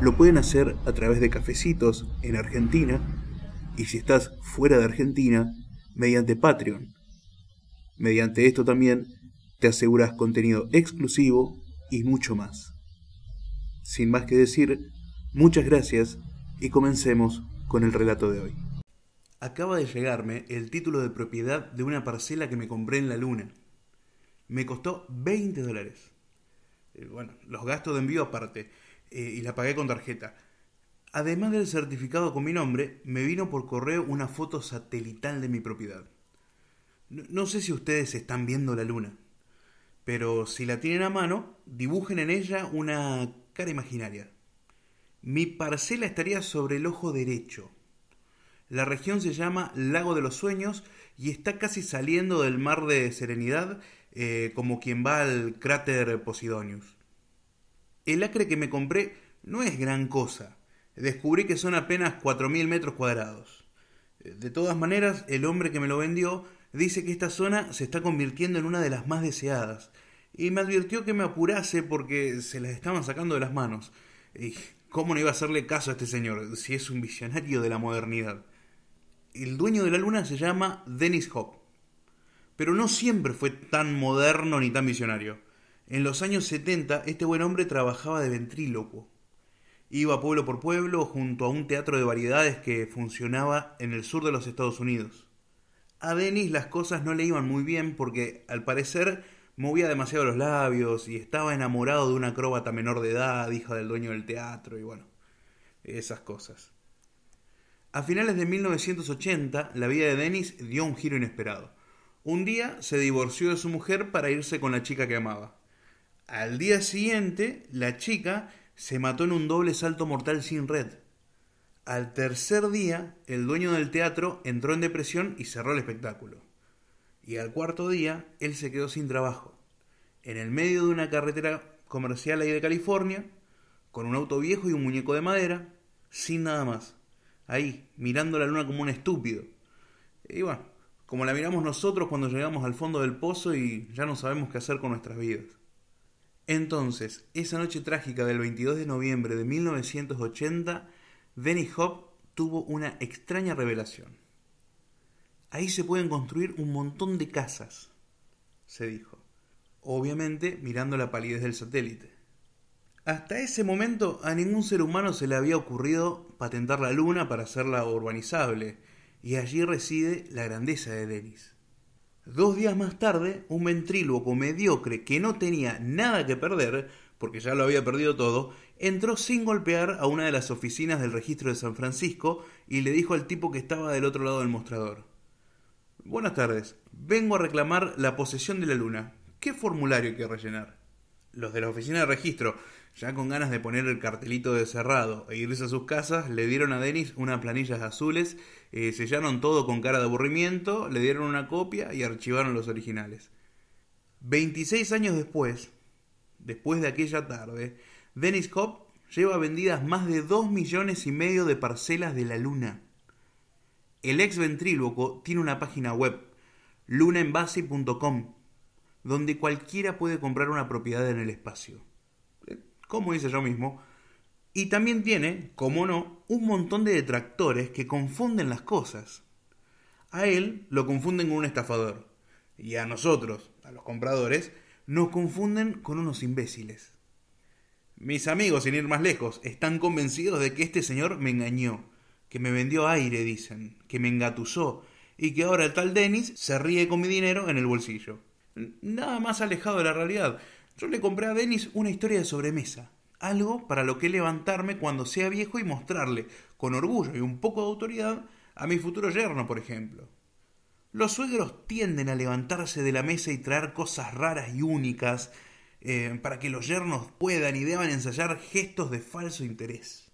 lo pueden hacer a través de cafecitos en Argentina y si estás fuera de Argentina, mediante Patreon. Mediante esto también te aseguras contenido exclusivo y mucho más. Sin más que decir, muchas gracias y comencemos con el relato de hoy. Acaba de llegarme el título de propiedad de una parcela que me compré en la luna. Me costó 20 dólares. Eh, bueno, los gastos de envío aparte, eh, y la pagué con tarjeta. Además del certificado con mi nombre, me vino por correo una foto satelital de mi propiedad. No, sé si ustedes están viendo la luna, pero si la tienen a mano, dibujen en ella una cara imaginaria. Mi parcela estaría sobre el ojo derecho. La región se llama Lago de los Sueños y está casi saliendo del mar de Serenidad eh, como quien va al cráter Posidonius. El acre que me compré no es gran cosa. Descubrí que son apenas 4.000 metros cuadrados. De todas maneras, el hombre que me lo vendió dice que esta zona se está convirtiendo en una de las más deseadas, y me advirtió que me apurase porque se las estaban sacando de las manos. Y ¿cómo no iba a hacerle caso a este señor si es un visionario de la modernidad? El dueño de la luna se llama Dennis Hop, pero no siempre fue tan moderno ni tan visionario. En los años 70 este buen hombre trabajaba de ventrílocuo. Iba pueblo por pueblo junto a un teatro de variedades que funcionaba en el sur de los Estados Unidos. A Dennis las cosas no le iban muy bien porque, al parecer, movía demasiado los labios y estaba enamorado de una acróbata menor de edad, hija del dueño del teatro y bueno, esas cosas. A finales de 1980, la vida de Dennis dio un giro inesperado. Un día se divorció de su mujer para irse con la chica que amaba. Al día siguiente, la chica se mató en un doble salto mortal sin red. Al tercer día, el dueño del teatro entró en depresión y cerró el espectáculo. Y al cuarto día, él se quedó sin trabajo, en el medio de una carretera comercial ahí de California, con un auto viejo y un muñeco de madera, sin nada más. Ahí, mirando la luna como un estúpido. Y bueno, como la miramos nosotros cuando llegamos al fondo del pozo y ya no sabemos qué hacer con nuestras vidas. Entonces, esa noche trágica del 22 de noviembre de 1980, Dennis Hop tuvo una extraña revelación. Ahí se pueden construir un montón de casas, se dijo, obviamente mirando la palidez del satélite. Hasta ese momento a ningún ser humano se le había ocurrido patentar la luna para hacerla urbanizable, y allí reside la grandeza de Dennis. Dos días más tarde, un ventríloco mediocre que no tenía nada que perder, porque ya lo había perdido todo, entró sin golpear a una de las oficinas del registro de San Francisco y le dijo al tipo que estaba del otro lado del mostrador. Buenas tardes, vengo a reclamar la posesión de la luna. ¿Qué formulario hay que rellenar? Los de la oficina de registro, ya con ganas de poner el cartelito de cerrado e irse a sus casas, le dieron a Denis unas planillas azules, eh, sellaron todo con cara de aburrimiento, le dieron una copia y archivaron los originales. 26 años después, después de aquella tarde, Dennis Hop lleva vendidas más de 2 millones y medio de parcelas de la luna. El ex ventríloco tiene una página web, lunaenvasi.com, donde cualquiera puede comprar una propiedad en el espacio. Eh, como dice yo mismo. Y también tiene, como no, un montón de detractores que confunden las cosas. A él lo confunden con un estafador. Y a nosotros, a los compradores, nos confunden con unos imbéciles. Mis amigos, sin ir más lejos, están convencidos de que este señor me engañó, que me vendió aire, dicen, que me engatusó, y que ahora el tal Dennis se ríe con mi dinero en el bolsillo. Nada más alejado de la realidad. Yo le compré a Dennis una historia de sobremesa, algo para lo que levantarme cuando sea viejo y mostrarle, con orgullo y un poco de autoridad, a mi futuro yerno, por ejemplo. Los suegros tienden a levantarse de la mesa y traer cosas raras y únicas eh, para que los yernos puedan y deban ensayar gestos de falso interés.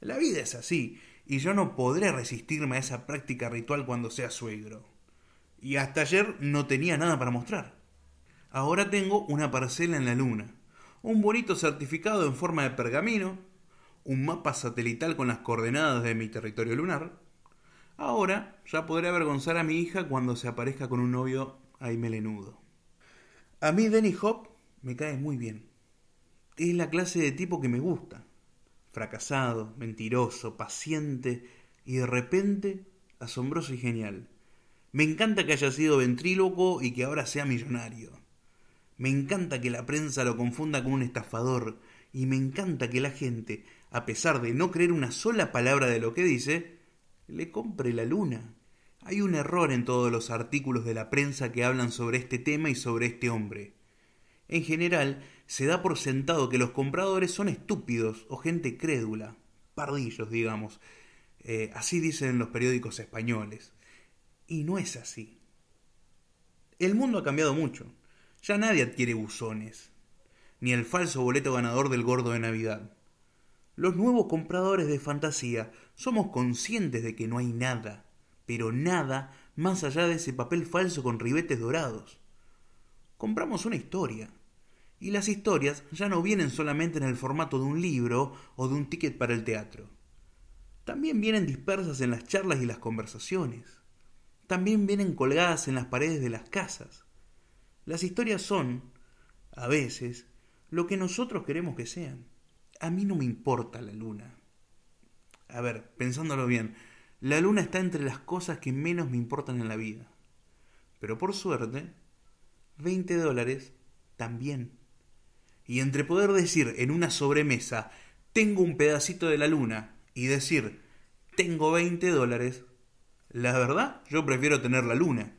La vida es así, y yo no podré resistirme a esa práctica ritual cuando sea suegro. Y hasta ayer no tenía nada para mostrar. Ahora tengo una parcela en la luna, un bonito certificado en forma de pergamino, un mapa satelital con las coordenadas de mi territorio lunar. Ahora ya podré avergonzar a mi hija cuando se aparezca con un novio ahí melenudo. A mí Denny Hop me cae muy bien. Es la clase de tipo que me gusta. Fracasado, mentiroso, paciente y de repente asombroso y genial. Me encanta que haya sido ventríloco y que ahora sea millonario. Me encanta que la prensa lo confunda con un estafador y me encanta que la gente, a pesar de no creer una sola palabra de lo que dice, le compre la luna. Hay un error en todos los artículos de la prensa que hablan sobre este tema y sobre este hombre. En general, se da por sentado que los compradores son estúpidos o gente crédula, pardillos, digamos. Eh, así dicen los periódicos españoles. Y no es así. El mundo ha cambiado mucho. Ya nadie adquiere buzones, ni el falso boleto ganador del gordo de Navidad. Los nuevos compradores de fantasía somos conscientes de que no hay nada, pero nada más allá de ese papel falso con ribetes dorados. Compramos una historia, y las historias ya no vienen solamente en el formato de un libro o de un ticket para el teatro. También vienen dispersas en las charlas y las conversaciones. También vienen colgadas en las paredes de las casas. Las historias son, a veces, lo que nosotros queremos que sean. A mí no me importa la luna. A ver, pensándolo bien, la luna está entre las cosas que menos me importan en la vida. Pero por suerte, 20 dólares también. Y entre poder decir en una sobremesa, tengo un pedacito de la luna, y decir, tengo 20 dólares, la verdad, yo prefiero tener la luna.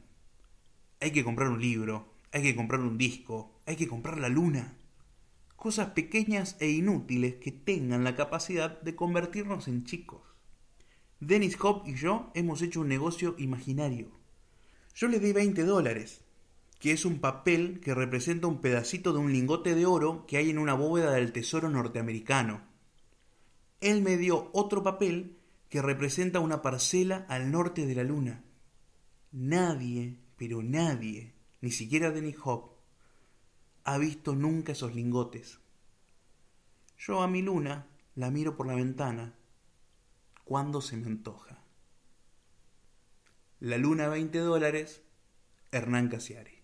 Hay que comprar un libro, hay que comprar un disco, hay que comprar la luna. Cosas pequeñas e inútiles que tengan la capacidad de convertirnos en chicos. Dennis Hop y yo hemos hecho un negocio imaginario. Yo le di 20 dólares, que es un papel que representa un pedacito de un lingote de oro que hay en una bóveda del tesoro norteamericano. Él me dio otro papel que representa una parcela al norte de la luna. Nadie, pero nadie, ni siquiera Denny Hop, ha visto nunca esos lingotes. Yo a mi luna la miro por la ventana cuando se me antoja. La luna 20 dólares, Hernán Casiari.